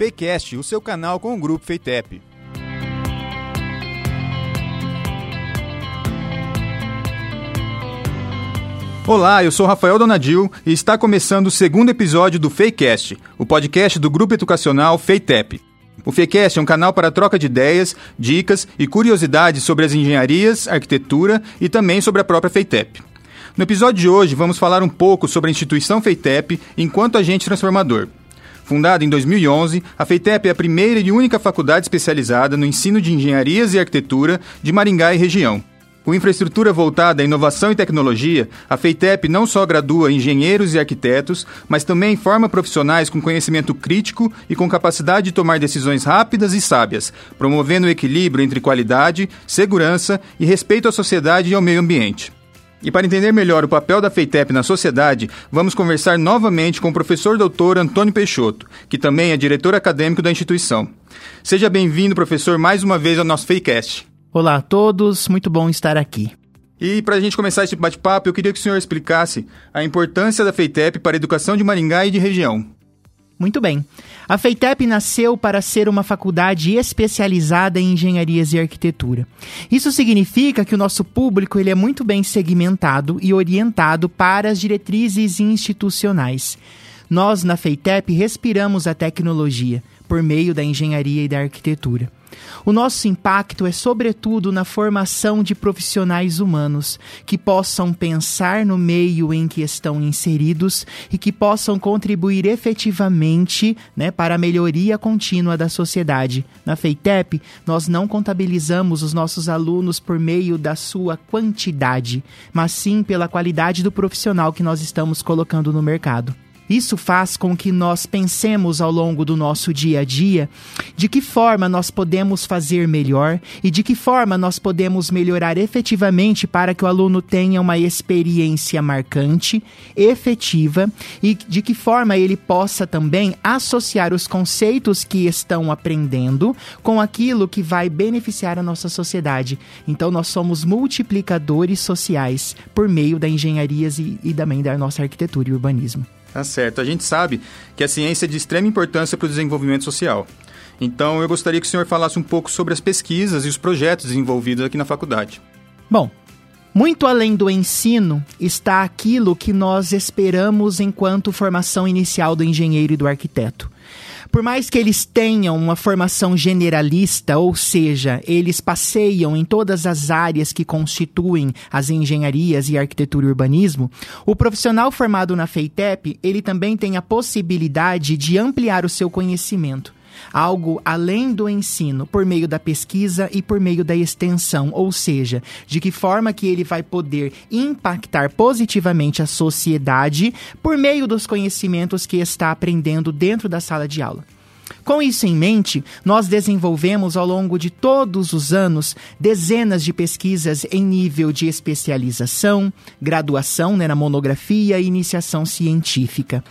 Fakecast, o seu canal com o grupo Feitep. Olá, eu sou Rafael Donadil e está começando o segundo episódio do Fakecast, o podcast do grupo educacional Feitep. O Fakecast é um canal para troca de ideias, dicas e curiosidades sobre as engenharias, arquitetura e também sobre a própria Feitep. No episódio de hoje, vamos falar um pouco sobre a instituição Feitep enquanto agente transformador. Fundada em 2011, a FEITEP é a primeira e única faculdade especializada no ensino de engenharias e arquitetura de Maringá e região. Com infraestrutura voltada à inovação e tecnologia, a FEITEP não só gradua engenheiros e arquitetos, mas também forma profissionais com conhecimento crítico e com capacidade de tomar decisões rápidas e sábias, promovendo o equilíbrio entre qualidade, segurança e respeito à sociedade e ao meio ambiente. E para entender melhor o papel da FEITEP na sociedade, vamos conversar novamente com o professor doutor Antônio Peixoto, que também é diretor acadêmico da instituição. Seja bem-vindo, professor, mais uma vez ao nosso FEICast. Olá a todos, muito bom estar aqui. E para a gente começar esse bate-papo, eu queria que o senhor explicasse a importância da FEITEP para a educação de Maringá e de região. Muito bem. A FEITEP nasceu para ser uma faculdade especializada em engenharias e arquitetura. Isso significa que o nosso público ele é muito bem segmentado e orientado para as diretrizes institucionais. Nós, na FEITEP, respiramos a tecnologia por meio da engenharia e da arquitetura. O nosso impacto é, sobretudo, na formação de profissionais humanos que possam pensar no meio em que estão inseridos e que possam contribuir efetivamente né, para a melhoria contínua da sociedade. Na FEITEP, nós não contabilizamos os nossos alunos por meio da sua quantidade, mas sim pela qualidade do profissional que nós estamos colocando no mercado. Isso faz com que nós pensemos ao longo do nosso dia a dia de que forma nós podemos fazer melhor e de que forma nós podemos melhorar efetivamente para que o aluno tenha uma experiência marcante, efetiva e de que forma ele possa também associar os conceitos que estão aprendendo com aquilo que vai beneficiar a nossa sociedade. Então nós somos multiplicadores sociais por meio da engenharias e, e também da nossa arquitetura e urbanismo. Tá certo. A gente sabe que a ciência é de extrema importância para o desenvolvimento social. Então, eu gostaria que o senhor falasse um pouco sobre as pesquisas e os projetos desenvolvidos aqui na faculdade. Bom, muito além do ensino está aquilo que nós esperamos enquanto formação inicial do engenheiro e do arquiteto. Por mais que eles tenham uma formação generalista, ou seja, eles passeiam em todas as áreas que constituem as engenharias e arquitetura e urbanismo, o profissional formado na FEITEP, ele também tem a possibilidade de ampliar o seu conhecimento algo além do ensino, por meio da pesquisa e por meio da extensão, ou seja, de que forma que ele vai poder impactar positivamente a sociedade por meio dos conhecimentos que está aprendendo dentro da sala de aula. Com isso em mente, nós desenvolvemos ao longo de todos os anos dezenas de pesquisas em nível de especialização, graduação né, na monografia e iniciação científica.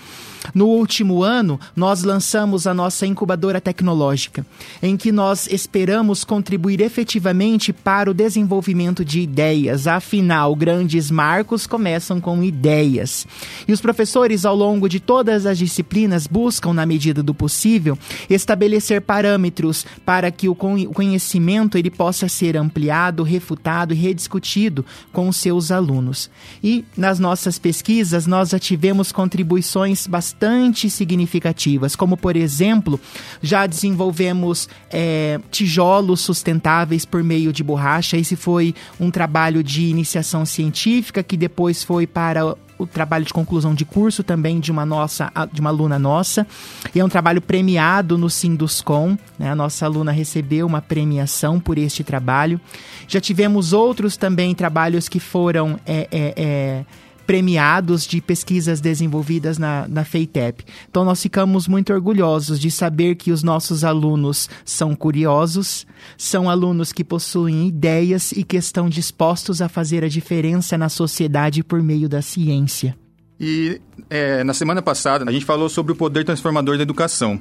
No último ano, nós lançamos a nossa incubadora tecnológica, em que nós esperamos contribuir efetivamente para o desenvolvimento de ideias. Afinal, grandes marcos começam com ideias. E os professores, ao longo de todas as disciplinas, buscam, na medida do possível, estabelecer parâmetros para que o conhecimento ele possa ser ampliado, refutado e rediscutido com os seus alunos. E nas nossas pesquisas, nós já tivemos contribuições bastante bastante significativas, como por exemplo, já desenvolvemos é, tijolos sustentáveis por meio de borracha. Esse foi um trabalho de iniciação científica que depois foi para o trabalho de conclusão de curso também de uma nossa, de uma aluna nossa. E é um trabalho premiado no Sinduscom. Né? A nossa aluna recebeu uma premiação por este trabalho. Já tivemos outros também trabalhos que foram é, é, é premiados de pesquisas desenvolvidas na, na FEITEP. Então, nós ficamos muito orgulhosos de saber que os nossos alunos são curiosos, são alunos que possuem ideias e que estão dispostos a fazer a diferença na sociedade por meio da ciência. E é, na semana passada, a gente falou sobre o poder transformador da educação.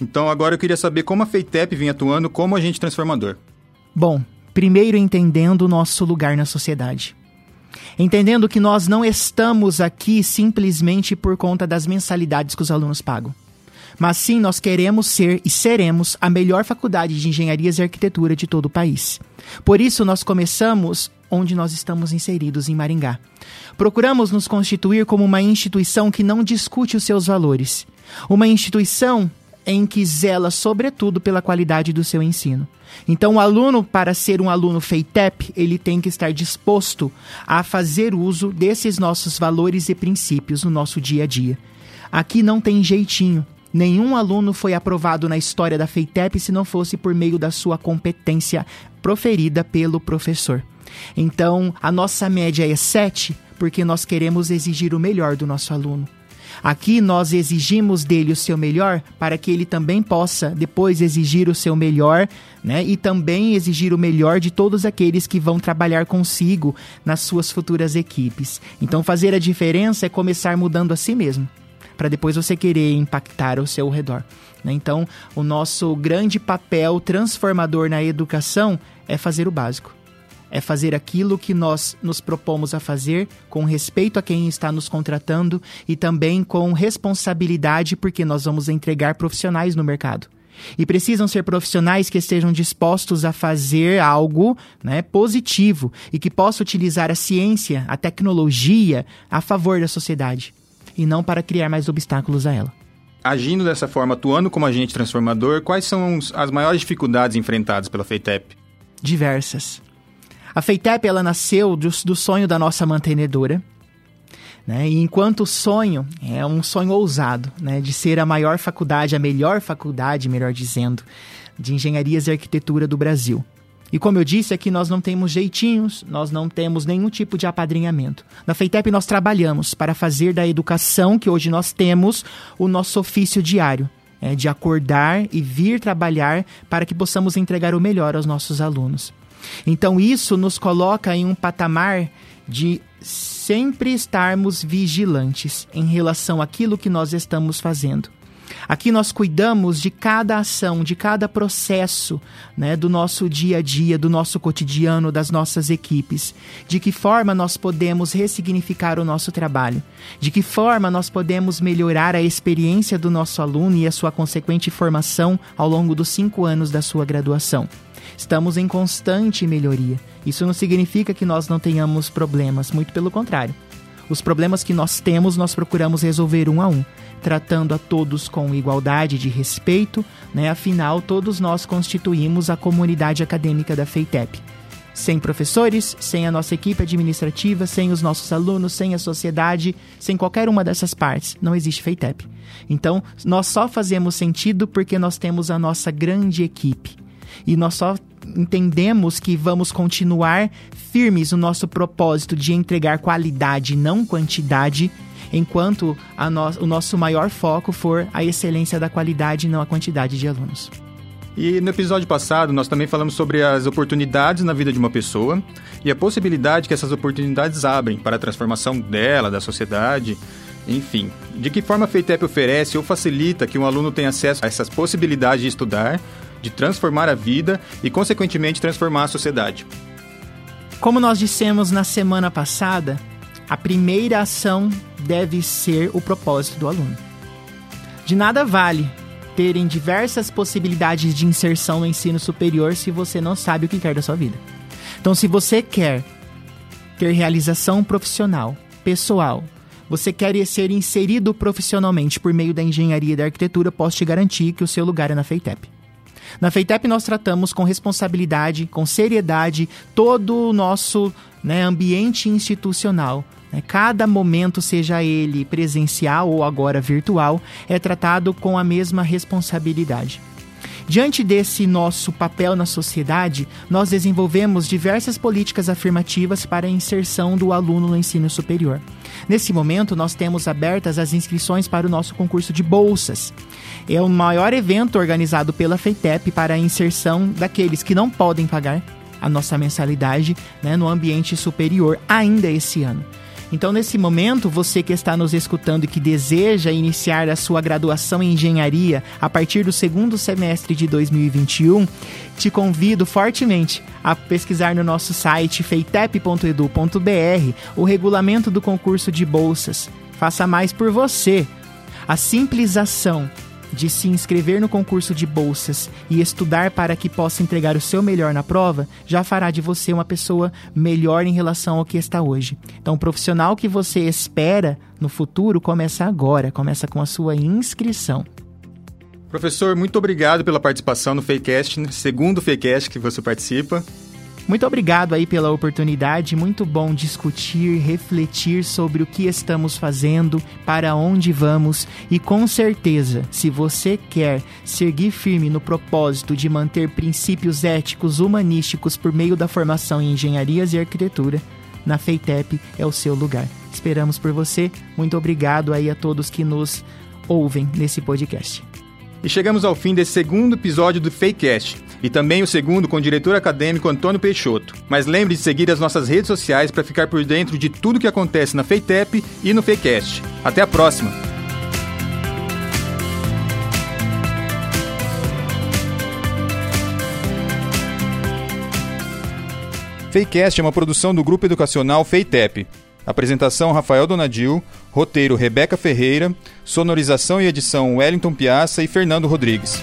Então, agora eu queria saber como a FEITEP vem atuando como agente transformador. Bom, primeiro entendendo o nosso lugar na sociedade entendendo que nós não estamos aqui simplesmente por conta das mensalidades que os alunos pagam. mas sim nós queremos ser e seremos a melhor faculdade de engenharias e arquitetura de todo o país. Por isso, nós começamos onde nós estamos inseridos, em Maringá. Procuramos nos constituir como uma instituição que não discute os seus valores, uma instituição em que zela sobretudo pela qualidade do seu ensino. Então, o aluno, para ser um aluno FEITEP, ele tem que estar disposto a fazer uso desses nossos valores e princípios no nosso dia a dia. Aqui não tem jeitinho. Nenhum aluno foi aprovado na história da FEITEP se não fosse por meio da sua competência proferida pelo professor. Então, a nossa média é 7 porque nós queremos exigir o melhor do nosso aluno. Aqui nós exigimos dele o seu melhor para que ele também possa depois exigir o seu melhor, né? E também exigir o melhor de todos aqueles que vão trabalhar consigo nas suas futuras equipes. Então fazer a diferença é começar mudando a si mesmo, para depois você querer impactar o seu redor. Né? Então, o nosso grande papel transformador na educação é fazer o básico é fazer aquilo que nós nos propomos a fazer com respeito a quem está nos contratando e também com responsabilidade, porque nós vamos entregar profissionais no mercado. E precisam ser profissionais que estejam dispostos a fazer algo né, positivo e que possa utilizar a ciência, a tecnologia a favor da sociedade e não para criar mais obstáculos a ela. Agindo dessa forma, atuando como agente transformador, quais são as maiores dificuldades enfrentadas pela FEITEP? Diversas. A FEITEP ela nasceu do, do sonho da nossa mantenedora. Né? E enquanto o sonho é um sonho ousado, né? de ser a maior faculdade, a melhor faculdade, melhor dizendo, de engenharias e arquitetura do Brasil. E como eu disse, aqui nós não temos jeitinhos, nós não temos nenhum tipo de apadrinhamento. Na FEITEP nós trabalhamos para fazer da educação que hoje nós temos o nosso ofício diário. É, de acordar e vir trabalhar para que possamos entregar o melhor aos nossos alunos. Então isso nos coloca em um patamar de sempre estarmos vigilantes em relação àquilo que nós estamos fazendo. Aqui nós cuidamos de cada ação, de cada processo né, do nosso dia a dia, do nosso cotidiano, das nossas equipes. De que forma nós podemos ressignificar o nosso trabalho. De que forma nós podemos melhorar a experiência do nosso aluno e a sua consequente formação ao longo dos cinco anos da sua graduação. Estamos em constante melhoria. Isso não significa que nós não tenhamos problemas, muito pelo contrário. Os problemas que nós temos, nós procuramos resolver um a um, tratando a todos com igualdade de respeito, né? Afinal, todos nós constituímos a comunidade acadêmica da FEITEP. Sem professores, sem a nossa equipe administrativa, sem os nossos alunos, sem a sociedade, sem qualquer uma dessas partes, não existe FEITEP. Então, nós só fazemos sentido porque nós temos a nossa grande equipe e nós só entendemos que vamos continuar firmes no nosso propósito de entregar qualidade, não quantidade, enquanto no, o nosso maior foco for a excelência da qualidade, não a quantidade de alunos. E no episódio passado, nós também falamos sobre as oportunidades na vida de uma pessoa e a possibilidade que essas oportunidades abrem para a transformação dela, da sociedade, enfim. De que forma a FEITEP oferece ou facilita que um aluno tenha acesso a essas possibilidades de estudar, de transformar a vida e, consequentemente, transformar a sociedade. Como nós dissemos na semana passada, a primeira ação deve ser o propósito do aluno. De nada vale terem diversas possibilidades de inserção no ensino superior se você não sabe o que quer da sua vida. Então, se você quer ter realização profissional, pessoal, você quer ser inserido profissionalmente por meio da engenharia e da arquitetura, posso te garantir que o seu lugar é na FEITEP. Na FEITEP nós tratamos com responsabilidade, com seriedade, todo o nosso né, ambiente institucional. Né? Cada momento, seja ele presencial ou agora virtual, é tratado com a mesma responsabilidade. Diante desse nosso papel na sociedade, nós desenvolvemos diversas políticas afirmativas para a inserção do aluno no ensino superior. Nesse momento, nós temos abertas as inscrições para o nosso concurso de bolsas. É o maior evento organizado pela FEITEP para a inserção daqueles que não podem pagar a nossa mensalidade né, no ambiente superior ainda esse ano. Então, nesse momento, você que está nos escutando e que deseja iniciar a sua graduação em engenharia a partir do segundo semestre de 2021, te convido fortemente a pesquisar no nosso site feitep.edu.br o regulamento do concurso de bolsas. Faça mais por você. A simples ação de se inscrever no concurso de bolsas e estudar para que possa entregar o seu melhor na prova, já fará de você uma pessoa melhor em relação ao que está hoje. Então, o profissional que você espera no futuro começa agora, começa com a sua inscrição. Professor, muito obrigado pela participação no Fakecast, né? segundo Fakecast que você participa. Muito obrigado aí pela oportunidade, muito bom discutir, refletir sobre o que estamos fazendo, para onde vamos e com certeza, se você quer seguir firme no propósito de manter princípios éticos humanísticos por meio da formação em engenharias e arquitetura, na FEITEP é o seu lugar. Esperamos por você. Muito obrigado aí a todos que nos ouvem nesse podcast. E chegamos ao fim desse segundo episódio do Fakecast, e também o segundo com o diretor acadêmico Antônio Peixoto. Mas lembre de seguir as nossas redes sociais para ficar por dentro de tudo que acontece na Feitep e no Fakecast. Até a próxima! Fakecast é uma produção do Grupo Educacional Feitep. Apresentação Rafael Donadil, roteiro Rebeca Ferreira, sonorização e edição Wellington Piazza e Fernando Rodrigues.